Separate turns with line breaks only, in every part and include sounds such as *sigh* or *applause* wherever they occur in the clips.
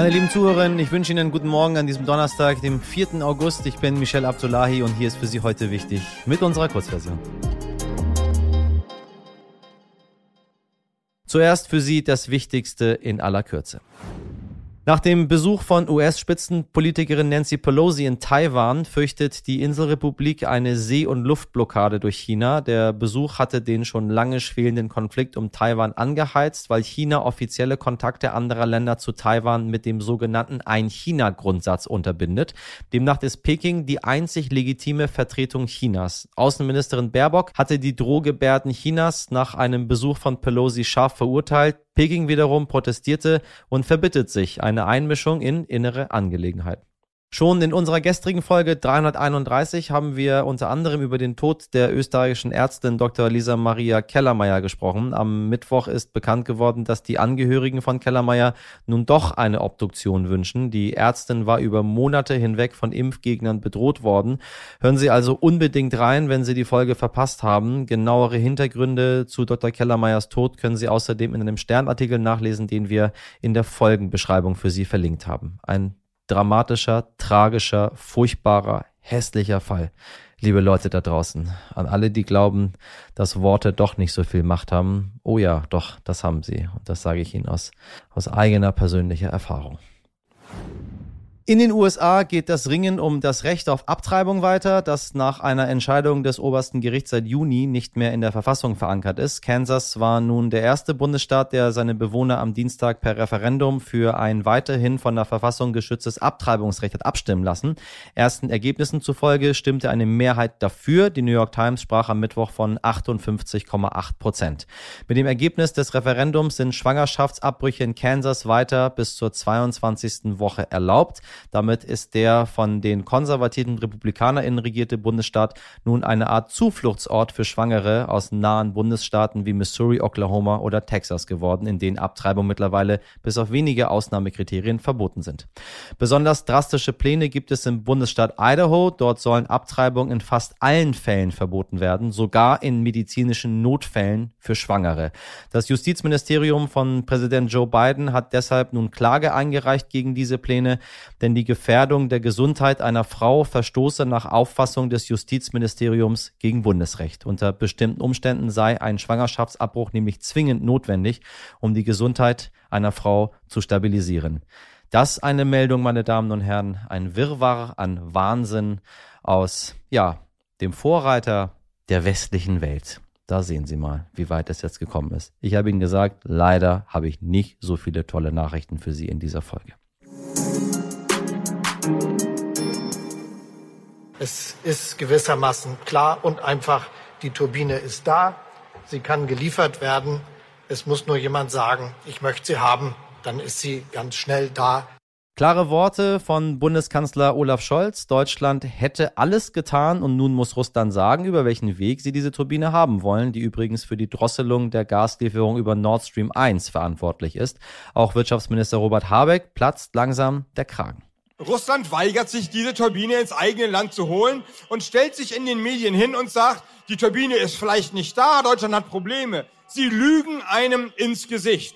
Meine lieben Zuhörerinnen, ich wünsche Ihnen einen guten Morgen an diesem Donnerstag, dem 4. August. Ich bin Michel Abdullahi und hier ist für Sie heute wichtig mit unserer Kurzversion. Zuerst für Sie das Wichtigste in aller Kürze. Nach dem Besuch von US-Spitzenpolitikerin Nancy Pelosi in Taiwan fürchtet die Inselrepublik eine See- und Luftblockade durch China. Der Besuch hatte den schon lange schwelenden Konflikt um Taiwan angeheizt, weil China offizielle Kontakte anderer Länder zu Taiwan mit dem sogenannten Ein-China-Grundsatz unterbindet. Demnach ist Peking die einzig legitime Vertretung Chinas. Außenministerin Baerbock hatte die Drohgebärden Chinas nach einem Besuch von Pelosi scharf verurteilt. Peking wiederum protestierte und verbittet sich eine Einmischung in innere Angelegenheiten. Schon in unserer gestrigen Folge 331 haben wir unter anderem über den Tod der österreichischen Ärztin Dr. Lisa Maria Kellermeier gesprochen. Am Mittwoch ist bekannt geworden, dass die Angehörigen von Kellermeier nun doch eine Obduktion wünschen. Die Ärztin war über Monate hinweg von Impfgegnern bedroht worden. Hören Sie also unbedingt rein, wenn Sie die Folge verpasst haben. Genauere Hintergründe zu Dr. Kellermeiers Tod können Sie außerdem in einem Sternartikel nachlesen, den wir in der Folgenbeschreibung für Sie verlinkt haben. Ein dramatischer, tragischer, furchtbarer, hässlicher Fall. Liebe Leute da draußen, an alle, die glauben, dass Worte doch nicht so viel Macht haben. Oh ja, doch, das haben sie. Und das sage ich Ihnen aus, aus eigener persönlicher Erfahrung. In den USA geht das Ringen um das Recht auf Abtreibung weiter, das nach einer Entscheidung des obersten Gerichts seit Juni nicht mehr in der Verfassung verankert ist. Kansas war nun der erste Bundesstaat, der seine Bewohner am Dienstag per Referendum für ein weiterhin von der Verfassung geschütztes Abtreibungsrecht hat abstimmen lassen. Ersten Ergebnissen zufolge stimmte eine Mehrheit dafür. Die New York Times sprach am Mittwoch von 58,8 Prozent. Mit dem Ergebnis des Referendums sind Schwangerschaftsabbrüche in Kansas weiter bis zur 22. Woche erlaubt. Damit ist der von den konservativen RepublikanerInnen regierte Bundesstaat nun eine Art Zufluchtsort für Schwangere aus nahen Bundesstaaten wie Missouri, Oklahoma oder Texas geworden, in denen Abtreibung mittlerweile bis auf wenige Ausnahmekriterien verboten sind. Besonders drastische Pläne gibt es im Bundesstaat Idaho. Dort sollen Abtreibungen in fast allen Fällen verboten werden, sogar in medizinischen Notfällen für Schwangere. Das Justizministerium von Präsident Joe Biden hat deshalb nun Klage eingereicht gegen diese Pläne, denn die Gefährdung der Gesundheit einer Frau verstoße nach Auffassung des Justizministeriums gegen Bundesrecht. Unter bestimmten Umständen sei ein Schwangerschaftsabbruch nämlich zwingend notwendig, um die Gesundheit einer Frau zu stabilisieren. Das eine Meldung, meine Damen und Herren, ein Wirrwarr an Wahnsinn aus, ja, dem Vorreiter der westlichen Welt. Da sehen Sie mal, wie weit es jetzt gekommen ist. Ich habe Ihnen gesagt, leider habe ich nicht so viele tolle Nachrichten für Sie in dieser Folge.
Es ist gewissermaßen klar und einfach, die Turbine ist da, sie kann geliefert werden. Es muss nur jemand sagen, ich möchte sie haben, dann ist sie ganz schnell da.
Klare Worte von Bundeskanzler Olaf Scholz. Deutschland hätte alles getan und nun muss Russland sagen, über welchen Weg sie diese Turbine haben wollen, die übrigens für die Drosselung der Gaslieferung über Nord Stream 1 verantwortlich ist. Auch Wirtschaftsminister Robert Habeck platzt langsam der Kragen.
Russland weigert sich, diese Turbine ins eigene Land zu holen und stellt sich in den Medien hin und sagt, die Turbine ist vielleicht nicht da, Deutschland hat Probleme. Sie lügen einem ins Gesicht.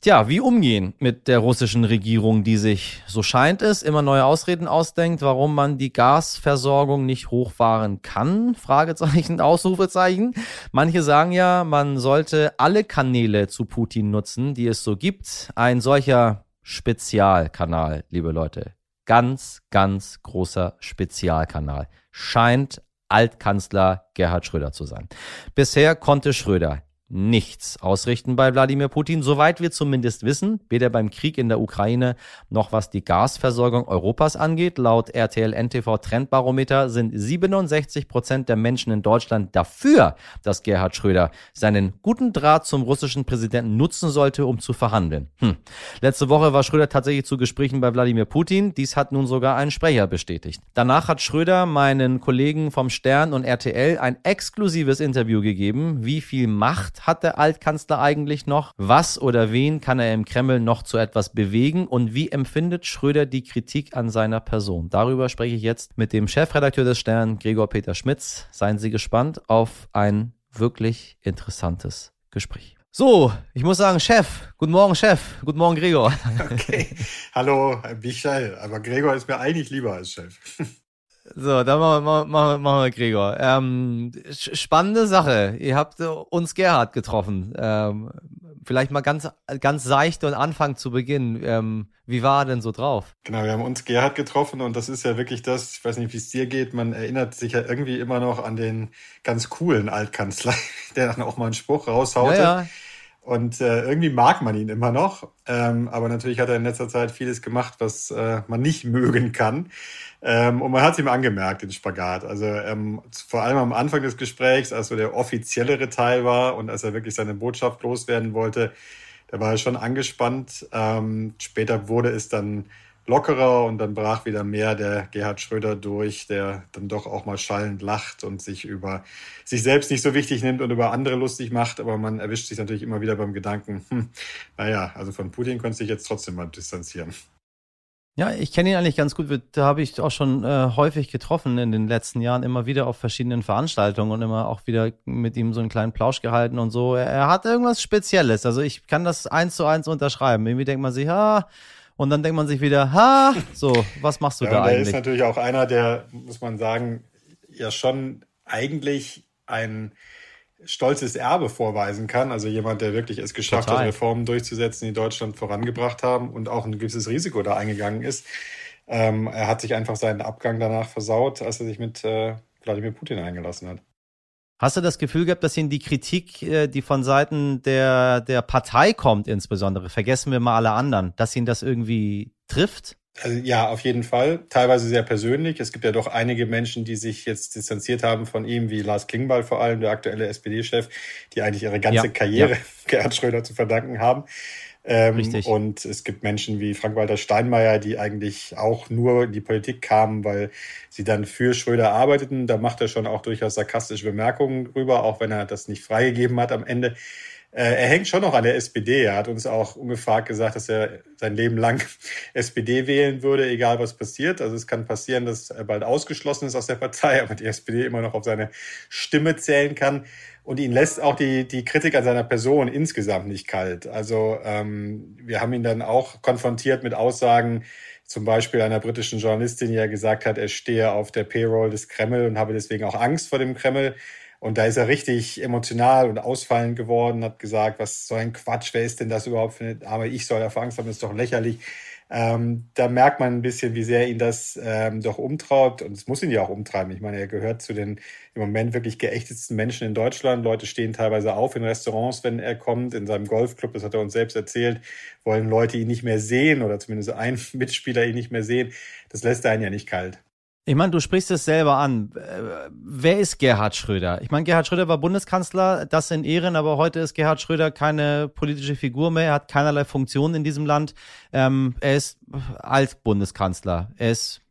Tja, wie umgehen mit der russischen Regierung, die sich, so scheint es, immer neue Ausreden ausdenkt, warum man die Gasversorgung nicht hochfahren kann? Fragezeichen, *laughs* Ausrufezeichen. Manche sagen ja, man sollte alle Kanäle zu Putin nutzen, die es so gibt. Ein solcher Spezialkanal, liebe Leute, ganz, ganz großer Spezialkanal. Scheint Altkanzler Gerhard Schröder zu sein. Bisher konnte Schröder nichts ausrichten bei Wladimir Putin, soweit wir zumindest wissen, weder beim Krieg in der Ukraine noch was die Gasversorgung Europas angeht. Laut RTL NTV Trendbarometer sind 67 Prozent der Menschen in Deutschland dafür, dass Gerhard Schröder seinen guten Draht zum russischen Präsidenten nutzen sollte, um zu verhandeln. Hm. Letzte Woche war Schröder tatsächlich zu Gesprächen bei Wladimir Putin. Dies hat nun sogar ein Sprecher bestätigt. Danach hat Schröder meinen Kollegen vom Stern und RTL ein exklusives Interview gegeben, wie viel Macht hat der Altkanzler eigentlich noch? Was oder wen kann er im Kreml noch zu etwas bewegen? Und wie empfindet Schröder die Kritik an seiner Person? Darüber spreche ich jetzt mit dem Chefredakteur des Stern, Gregor Peter Schmitz. Seien Sie gespannt auf ein wirklich interessantes Gespräch. So, ich muss sagen, Chef. Guten Morgen, Chef. Guten Morgen, Gregor. *laughs*
Okay. Hallo, Michael. Aber Gregor ist mir eigentlich lieber als Chef.
So, dann machen wir, machen, machen wir Gregor. Ähm, spannende Sache. Ihr habt uns Gerhard getroffen. Ähm, vielleicht mal ganz, ganz seicht und Anfang zu Beginn. Ähm, wie war er denn so drauf?
Genau, wir haben uns Gerhard getroffen und das ist ja wirklich das, ich weiß nicht, wie es dir geht, man erinnert sich ja irgendwie immer noch an den ganz coolen Altkanzler, *laughs* der dann auch mal einen Spruch raushaute. Ja, ja. Und äh, irgendwie mag man ihn immer noch. Ähm, aber natürlich hat er in letzter Zeit vieles gemacht, was äh, man nicht mögen kann. Ähm, und man hat es ihm angemerkt, den Spagat. Also ähm, vor allem am Anfang des Gesprächs, als so der offiziellere Teil war und als er wirklich seine Botschaft loswerden wollte, da war er schon angespannt. Ähm, später wurde es dann lockerer und dann brach wieder mehr der Gerhard Schröder durch, der dann doch auch mal schallend lacht und sich über sich selbst nicht so wichtig nimmt und über andere lustig macht. Aber man erwischt sich natürlich immer wieder beim Gedanken, hm, naja, also von Putin könnte sich jetzt trotzdem mal distanzieren.
Ja, ich kenne ihn eigentlich ganz gut. Da habe ich auch schon äh, häufig getroffen in den letzten Jahren, immer wieder auf verschiedenen Veranstaltungen und immer auch wieder mit ihm so einen kleinen Plausch gehalten und so. Er, er hat irgendwas Spezielles. Also ich kann das eins zu eins unterschreiben. Irgendwie denkt man sich, ah, und dann denkt man sich wieder, ha, so, was machst du ja, da eigentlich? Er
ist natürlich auch einer, der, muss man sagen, ja schon eigentlich ein stolzes Erbe vorweisen kann. Also jemand, der wirklich es geschafft Total. hat, Reformen durchzusetzen, die Deutschland vorangebracht haben und auch ein gewisses Risiko da eingegangen ist. Ähm, er hat sich einfach seinen Abgang danach versaut, als er sich mit äh, Wladimir Putin eingelassen hat.
Hast du das Gefühl gehabt, dass Ihnen die Kritik, äh, die von Seiten der, der Partei kommt, insbesondere, vergessen wir mal alle anderen, dass Ihnen das irgendwie trifft?
Also, ja, auf jeden Fall. Teilweise sehr persönlich. Es gibt ja doch einige Menschen, die sich jetzt distanziert haben von ihm, wie Lars Klingbeil vor allem, der aktuelle SPD-Chef, die eigentlich ihre ganze ja, Karriere ja. *laughs* Gerhard Schröder zu verdanken haben. Ähm, Richtig. Und es gibt Menschen wie Frank-Walter Steinmeier, die eigentlich auch nur in die Politik kamen, weil sie dann für Schröder arbeiteten. Da macht er schon auch durchaus sarkastische Bemerkungen drüber, auch wenn er das nicht freigegeben hat am Ende. Äh, er hängt schon noch an der SPD. Er hat uns auch ungefragt gesagt, dass er sein Leben lang *laughs* SPD wählen würde, egal was passiert. Also es kann passieren, dass er bald ausgeschlossen ist aus der Partei, aber die SPD immer noch auf seine Stimme zählen kann. Und ihn lässt auch die, die Kritik an seiner Person insgesamt nicht kalt. Also ähm, wir haben ihn dann auch konfrontiert mit Aussagen, zum Beispiel einer britischen Journalistin, die ja gesagt hat, er stehe auf der Payroll des Kreml und habe deswegen auch Angst vor dem Kreml. Und da ist er richtig emotional und ausfallend geworden, hat gesagt, was so ein Quatsch, wer ist denn das überhaupt für eine Arme? Ich soll dafür Angst haben, das ist doch lächerlich. Ähm, da merkt man ein bisschen, wie sehr ihn das ähm, doch umtraut. Und es muss ihn ja auch umtreiben. Ich meine, er gehört zu den im Moment wirklich geächtetsten Menschen in Deutschland. Leute stehen teilweise auf in Restaurants, wenn er kommt. In seinem Golfclub, das hat er uns selbst erzählt, wollen Leute ihn nicht mehr sehen oder zumindest ein *laughs* Mitspieler ihn nicht mehr sehen. Das lässt einen ja nicht kalt.
Ich meine, du sprichst es selber an. Äh, wer ist Gerhard Schröder? Ich meine, Gerhard Schröder war Bundeskanzler, das in Ehren, aber heute ist Gerhard Schröder keine politische Figur mehr. Er hat keinerlei Funktion in diesem Land. Ähm, er ist Altbundeskanzler. Er ist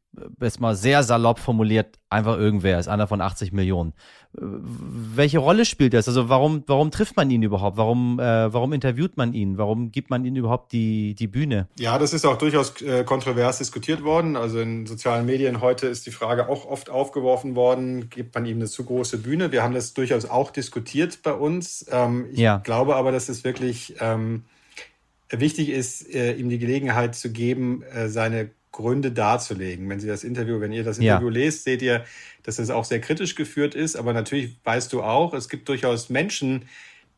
jetzt mal sehr salopp formuliert, einfach irgendwer, ist einer von 80 Millionen. Welche Rolle spielt das? Also warum, warum trifft man ihn überhaupt? Warum, äh, warum interviewt man ihn? Warum gibt man ihm überhaupt die, die Bühne?
Ja, das ist auch durchaus äh, kontrovers diskutiert worden. Also in sozialen Medien heute ist die Frage auch oft aufgeworfen worden, gibt man ihm eine zu große Bühne? Wir haben das durchaus auch diskutiert bei uns. Ähm, ich ja. glaube aber, dass es wirklich ähm, wichtig ist, äh, ihm die Gelegenheit zu geben, äh, seine Gründe darzulegen. Wenn Sie das Interview, wenn ihr das Interview ja. lest, seht ihr, dass es auch sehr kritisch geführt ist. Aber natürlich weißt du auch, es gibt durchaus Menschen,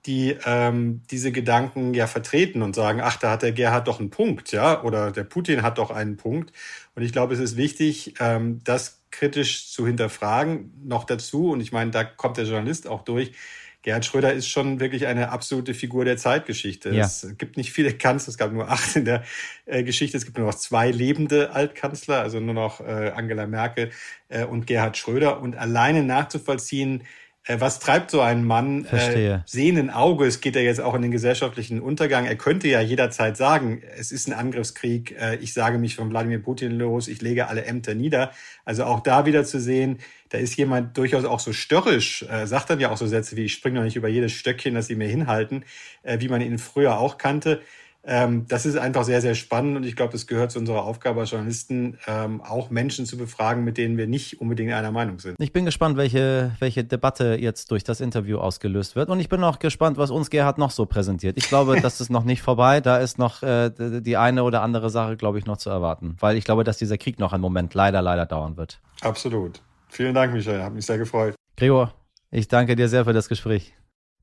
die ähm, diese Gedanken ja vertreten und sagen, ach, da hat der Gerhard doch einen Punkt, ja, oder der Putin hat doch einen Punkt. Und ich glaube, es ist wichtig, ähm, das kritisch zu hinterfragen. Noch dazu, und ich meine, da kommt der Journalist auch durch, Gerhard Schröder ist schon wirklich eine absolute Figur der Zeitgeschichte. Ja. Es gibt nicht viele Kanzler, es gab nur acht in der äh, Geschichte, es gibt nur noch zwei lebende Altkanzler, also nur noch äh, Angela Merkel äh, und Gerhard Schröder. Und alleine nachzuvollziehen, was treibt so ein Mann? Äh, Verstehe. sehenden Auges geht er jetzt auch in den gesellschaftlichen Untergang. Er könnte ja jederzeit sagen, es ist ein Angriffskrieg, äh, ich sage mich von Wladimir Putin los, ich lege alle Ämter nieder. Also auch da wieder zu sehen, da ist jemand durchaus auch so störrisch, äh, sagt dann ja auch so Sätze wie, ich springe noch nicht über jedes Stöckchen, das sie mir hinhalten, äh, wie man ihn früher auch kannte. Ähm, das ist einfach sehr, sehr spannend und ich glaube, es gehört zu unserer Aufgabe als Journalisten, ähm, auch Menschen zu befragen, mit denen wir nicht unbedingt einer Meinung sind.
Ich bin gespannt, welche, welche Debatte jetzt durch das Interview ausgelöst wird und ich bin auch gespannt, was uns Gerhard noch so präsentiert. Ich glaube, *laughs* das ist noch nicht vorbei, da ist noch äh, die eine oder andere Sache, glaube ich, noch zu erwarten, weil ich glaube, dass dieser Krieg noch einen Moment leider, leider dauern wird.
Absolut. Vielen Dank, Michael, hat mich sehr gefreut.
Gregor, ich danke dir sehr für das Gespräch.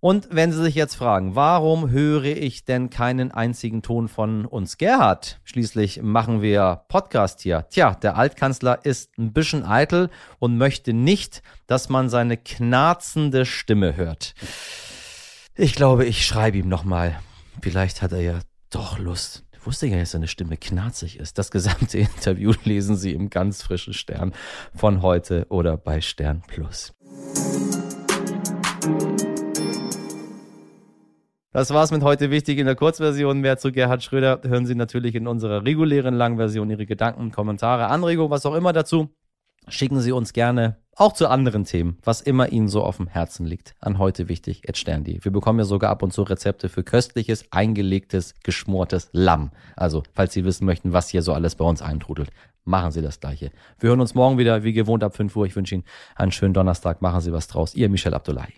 Und wenn Sie sich jetzt fragen, warum höre ich denn keinen einzigen Ton von uns Gerhard? Schließlich machen wir Podcast hier. Tja, der Altkanzler ist ein bisschen eitel und möchte nicht, dass man seine knarzende Stimme hört. Ich glaube, ich schreibe ihm nochmal. Vielleicht hat er ja doch Lust. Wusste ja, dass seine Stimme knarzig ist. Das gesamte *laughs* Interview lesen Sie im ganz frischen Stern von heute oder bei Stern Plus. Das war's mit heute wichtig in der Kurzversion. Mehr zu Gerhard Schröder hören Sie natürlich in unserer regulären Langversion. Ihre Gedanken, Kommentare, Anregungen, was auch immer dazu. Schicken Sie uns gerne auch zu anderen Themen, was immer Ihnen so auf dem Herzen liegt. An heute wichtig, Sterndi. Wir bekommen ja sogar ab und zu Rezepte für köstliches, eingelegtes, geschmortes Lamm. Also, falls Sie wissen möchten, was hier so alles bei uns eintrudelt, machen Sie das Gleiche. Wir hören uns morgen wieder, wie gewohnt, ab 5 Uhr. Ich wünsche Ihnen einen schönen Donnerstag. Machen Sie was draus. Ihr Michel Abdullahi.